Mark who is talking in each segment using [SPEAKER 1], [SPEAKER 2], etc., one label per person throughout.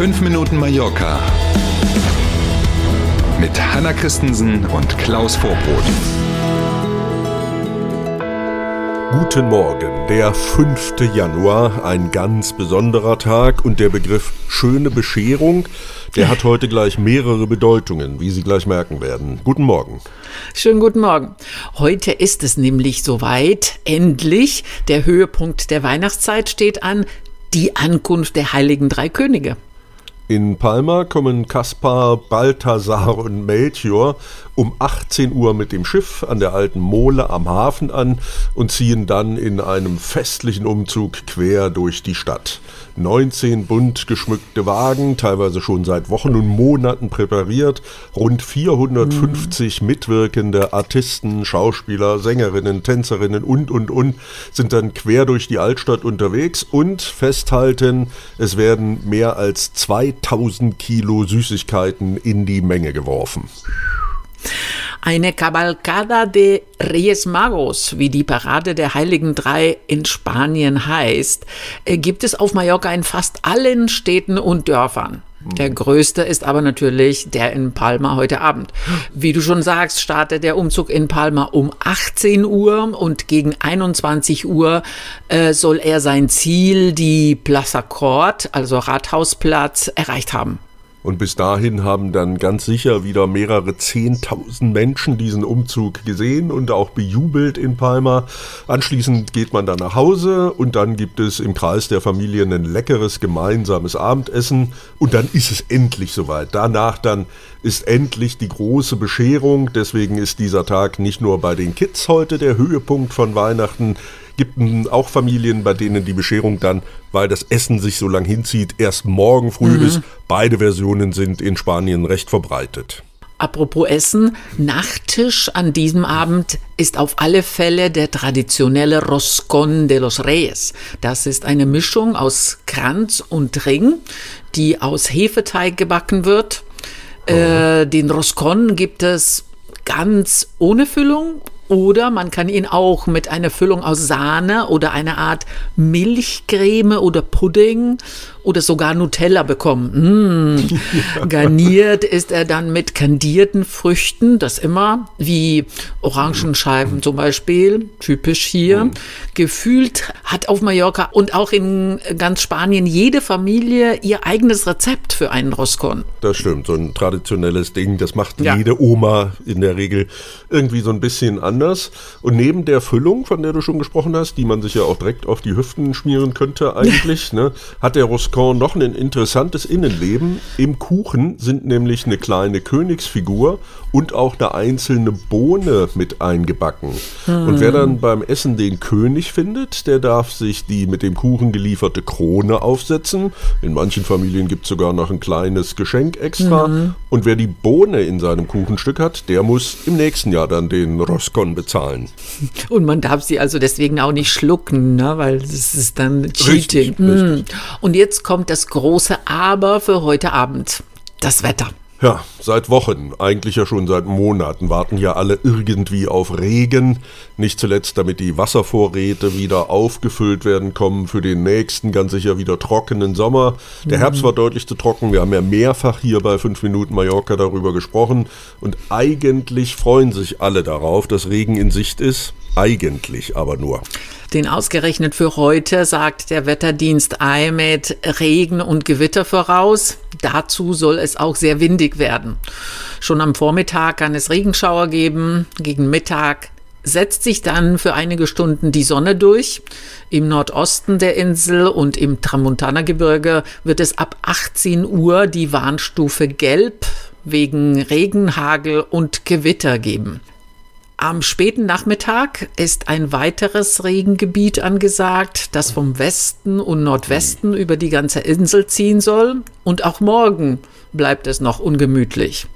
[SPEAKER 1] 5 Minuten Mallorca mit Hanna Christensen und Klaus Vorbrot.
[SPEAKER 2] Guten Morgen, der 5. Januar, ein ganz besonderer Tag und der Begriff schöne Bescherung, der hat heute gleich mehrere Bedeutungen, wie Sie gleich merken werden. Guten Morgen.
[SPEAKER 3] Schönen guten Morgen. Heute ist es nämlich soweit, endlich, der Höhepunkt der Weihnachtszeit steht an, die Ankunft der heiligen drei Könige.
[SPEAKER 2] In Palma kommen Kaspar, Balthasar und Melchior um 18 Uhr mit dem Schiff an der alten Mole am Hafen an und ziehen dann in einem festlichen Umzug quer durch die Stadt. 19 bunt geschmückte Wagen, teilweise schon seit Wochen und Monaten präpariert, rund 450 mhm. mitwirkende Artisten, Schauspieler, Sängerinnen, Tänzerinnen und, und, und sind dann quer durch die Altstadt unterwegs und festhalten, es werden mehr als 2000 Kilo Süßigkeiten in die Menge geworfen.
[SPEAKER 3] Eine Cabalcada de Reyes Magos, wie die Parade der Heiligen Drei in Spanien heißt, äh, gibt es auf Mallorca in fast allen Städten und Dörfern. Der größte ist aber natürlich der in Palma heute Abend. Wie du schon sagst, startet der Umzug in Palma um 18 Uhr und gegen 21 Uhr äh, soll er sein Ziel, die Plaza Court, also Rathausplatz, erreicht haben.
[SPEAKER 2] Und bis dahin haben dann ganz sicher wieder mehrere Zehntausend Menschen diesen Umzug gesehen und auch bejubelt in Palma. Anschließend geht man dann nach Hause und dann gibt es im Kreis der Familie ein leckeres gemeinsames Abendessen und dann ist es endlich soweit. Danach dann ist endlich die große Bescherung. Deswegen ist dieser Tag nicht nur bei den Kids heute der Höhepunkt von Weihnachten, gibt auch Familien, bei denen die Bescherung dann, weil das Essen sich so lang hinzieht, erst morgen früh mhm. ist. Beide Versionen sind in Spanien recht verbreitet.
[SPEAKER 3] Apropos Essen, Nachtisch an diesem Abend ist auf alle Fälle der traditionelle Roscon de los Reyes. Das ist eine Mischung aus Kranz und Ring, die aus Hefeteig gebacken wird. Äh, den Roscon gibt es ganz ohne Füllung oder man kann ihn auch mit einer Füllung aus Sahne oder einer Art Milchcreme oder Pudding oder sogar Nutella bekommen. Mm. Ja. Garniert ist er dann mit kandierten Früchten, das immer wie Orangenscheiben zum Beispiel, typisch hier. Mm. Gefühlt hat auf Mallorca und auch in ganz Spanien jede Familie ihr eigenes Rezept für einen Roscon.
[SPEAKER 2] Das stimmt, so ein traditionelles Ding, das macht ja. jede Oma in der Regel irgendwie so ein bisschen anders. Und neben der Füllung, von der du schon gesprochen hast, die man sich ja auch direkt auf die Hüften schmieren könnte eigentlich, ne, hat der Roscon Roscoe noch ein interessantes Innenleben. Im Kuchen sind nämlich eine kleine Königsfigur und auch eine einzelne Bohne mit eingebacken. Hm. Und wer dann beim Essen den König findet, der darf sich die mit dem Kuchen gelieferte Krone aufsetzen. In manchen Familien gibt es sogar noch ein kleines Geschenk extra. Hm. Und wer die Bohne in seinem Kuchenstück hat, der muss im nächsten Jahr dann den Roscon bezahlen.
[SPEAKER 3] Und man darf sie also deswegen auch nicht schlucken, ne? weil das ist dann Cheating. Richtig, richtig. Und jetzt kommt das große Aber für heute Abend. Das Wetter.
[SPEAKER 2] Ja, seit Wochen, eigentlich ja schon seit Monaten, warten ja alle irgendwie auf Regen. Nicht zuletzt, damit die Wasservorräte wieder aufgefüllt werden kommen für den nächsten, ganz sicher wieder trockenen Sommer. Der mhm. Herbst war deutlich zu trocken. Wir haben ja mehrfach hier bei 5 Minuten Mallorca darüber gesprochen. Und eigentlich freuen sich alle darauf, dass Regen in Sicht ist. Eigentlich aber nur.
[SPEAKER 3] Den ausgerechnet für heute sagt der Wetterdienst IMED Regen und Gewitter voraus. Dazu soll es auch sehr windig werden. Schon am Vormittag kann es Regenschauer geben. Gegen Mittag setzt sich dann für einige Stunden die Sonne durch. Im Nordosten der Insel und im Tramontana-Gebirge wird es ab 18 Uhr die Warnstufe Gelb wegen Regen, Hagel und Gewitter geben. Am späten Nachmittag ist ein weiteres Regengebiet angesagt, das vom Westen und Nordwesten über die ganze Insel ziehen soll. Und auch morgen bleibt es noch ungemütlich.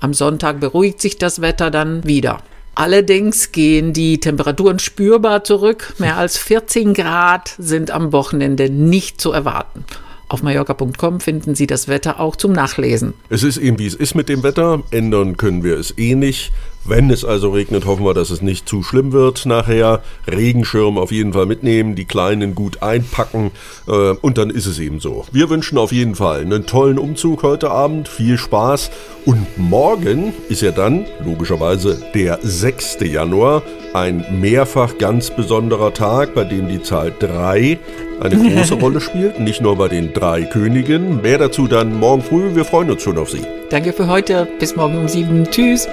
[SPEAKER 3] Am Sonntag beruhigt sich das Wetter dann wieder. Allerdings gehen die Temperaturen spürbar zurück. Mehr als 14 Grad sind am Wochenende nicht zu erwarten. Auf mallorca.com finden Sie das Wetter auch zum Nachlesen.
[SPEAKER 2] Es ist eben wie es ist mit dem Wetter. Ändern können wir es eh nicht. Wenn es also regnet, hoffen wir, dass es nicht zu schlimm wird nachher. Regenschirm auf jeden Fall mitnehmen, die Kleinen gut einpacken äh, und dann ist es eben so. Wir wünschen auf jeden Fall einen tollen Umzug heute Abend, viel Spaß und morgen ist ja dann logischerweise der 6. Januar, ein mehrfach ganz besonderer Tag, bei dem die Zahl 3 eine große Rolle spielt, nicht nur bei den drei Königen. Mehr dazu dann morgen früh, wir freuen uns schon auf Sie.
[SPEAKER 3] Danke für heute, bis morgen um sieben. Tschüss.